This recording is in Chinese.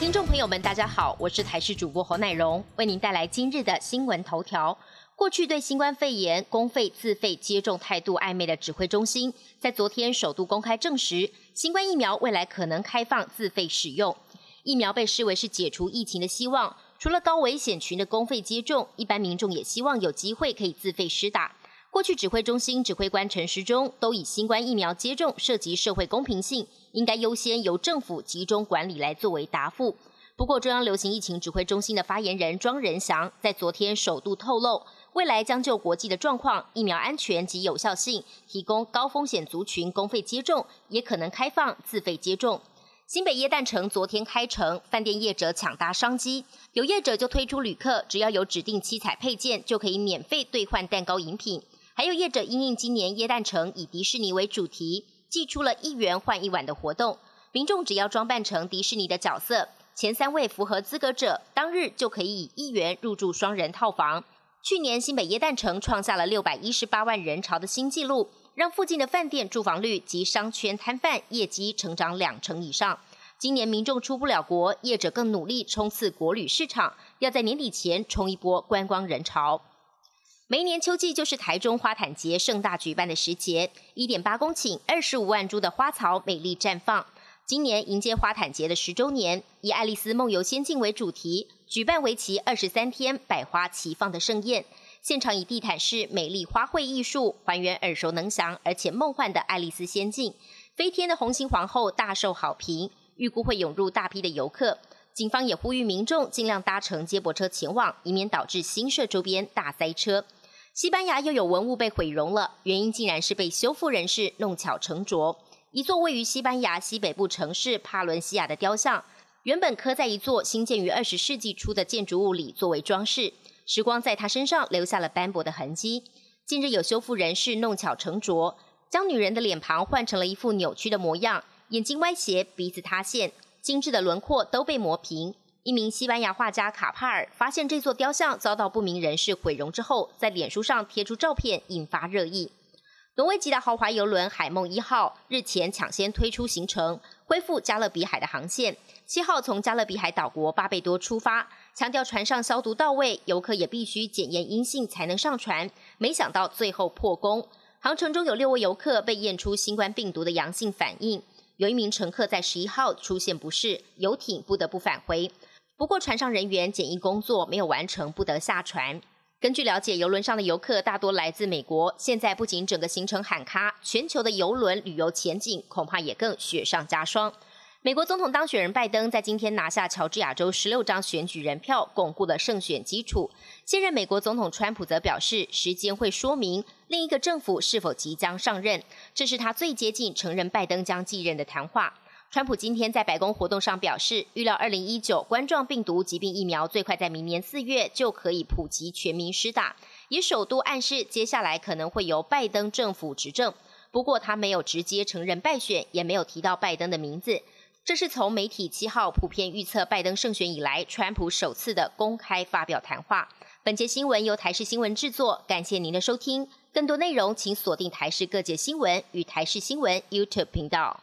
听众朋友们，大家好，我是台视主播侯乃荣，为您带来今日的新闻头条。过去对新冠肺炎公费自费接种态度暧昧的指挥中心，在昨天首度公开证实，新冠疫苗未来可能开放自费使用。疫苗被视为是解除疫情的希望，除了高危险群的公费接种，一般民众也希望有机会可以自费施打。过去指挥中心指挥官陈时中都以新冠疫苗接种涉及社会公平性，应该优先由政府集中管理来作为答复。不过，中央流行疫情指挥中心的发言人庄仁祥在昨天首度透露，未来将就国际的状况、疫苗安全及有效性，提供高风险族群公费接种，也可能开放自费接种。新北耶诞城昨天开城，饭店业者抢搭商机，有业者就推出旅客只要有指定七彩配件，就可以免费兑换蛋糕饮品。还有业者因应今年耶诞城以迪士尼为主题，寄出了一元换一碗的活动，民众只要装扮成迪士尼的角色。前三位符合资格者，当日就可以以一元入住双人套房。去年新北耶诞城创下了六百一十八万人潮的新纪录，让附近的饭店住房率及商圈摊贩业绩成长两成以上。今年民众出不了国，业者更努力冲刺国旅市场，要在年底前冲一波观光人潮。每年秋季就是台中花坛节盛大举办的时节，一点八公顷、二十五万株的花草美丽绽放。今年迎接花坛节的十周年，以《爱丽丝梦游仙境》为主题，举办为期二十三天百花齐放的盛宴。现场以地毯式美丽花卉艺术，还原耳熟能详而且梦幻的爱丽丝仙境。飞天的红心皇后大受好评，预估会涌入大批的游客。警方也呼吁民众尽量搭乘接驳车前往，以免导致新社周边大塞车。西班牙又有文物被毁容了，原因竟然是被修复人士弄巧成拙。一座位于西班牙西北部城市帕伦西亚的雕像，原本刻在一座新建于二十世纪初的建筑物里作为装饰，时光在他身上留下了斑驳的痕迹。近日有修复人士弄巧成拙，将女人的脸庞换成了一副扭曲的模样，眼睛歪斜，鼻子塌陷，精致的轮廓都被磨平。一名西班牙画家卡帕尔发现这座雕像遭到不明人士毁容之后，在脸书上贴出照片，引发热议。挪威籍的豪华游轮海梦一号日前抢先推出行程，恢复加勒比海的航线。七号从加勒比海岛国巴贝多出发，强调船上消毒到位，游客也必须检验阴性才能上船。没想到最后破功，航程中有六位游客被验出新冠病毒的阳性反应。有一名乘客在十一号出现不适，游艇不得不返回。不过船上人员检疫工作没有完成，不得下船。根据了解，游轮上的游客大多来自美国。现在不仅整个行程喊卡，全球的游轮旅游前景恐怕也更雪上加霜。美国总统当选人拜登在今天拿下乔治亚州十六张选举人票，巩固了胜选基础。现任美国总统川普则表示，时间会说明另一个政府是否即将上任。这是他最接近承认拜登将继任的谈话。川普今天在白宫活动上表示，预料二零一九冠状病毒疾病疫苗最快在明年四月就可以普及全民施打，也首度暗示接下来可能会由拜登政府执政。不过他没有直接承认败选，也没有提到拜登的名字。这是从媒体七号普遍预测拜登胜选以来，川普首次的公开发表谈话。本节新闻由台视新闻制作，感谢您的收听。更多内容请锁定台视各界新闻与台视新闻 YouTube 频道。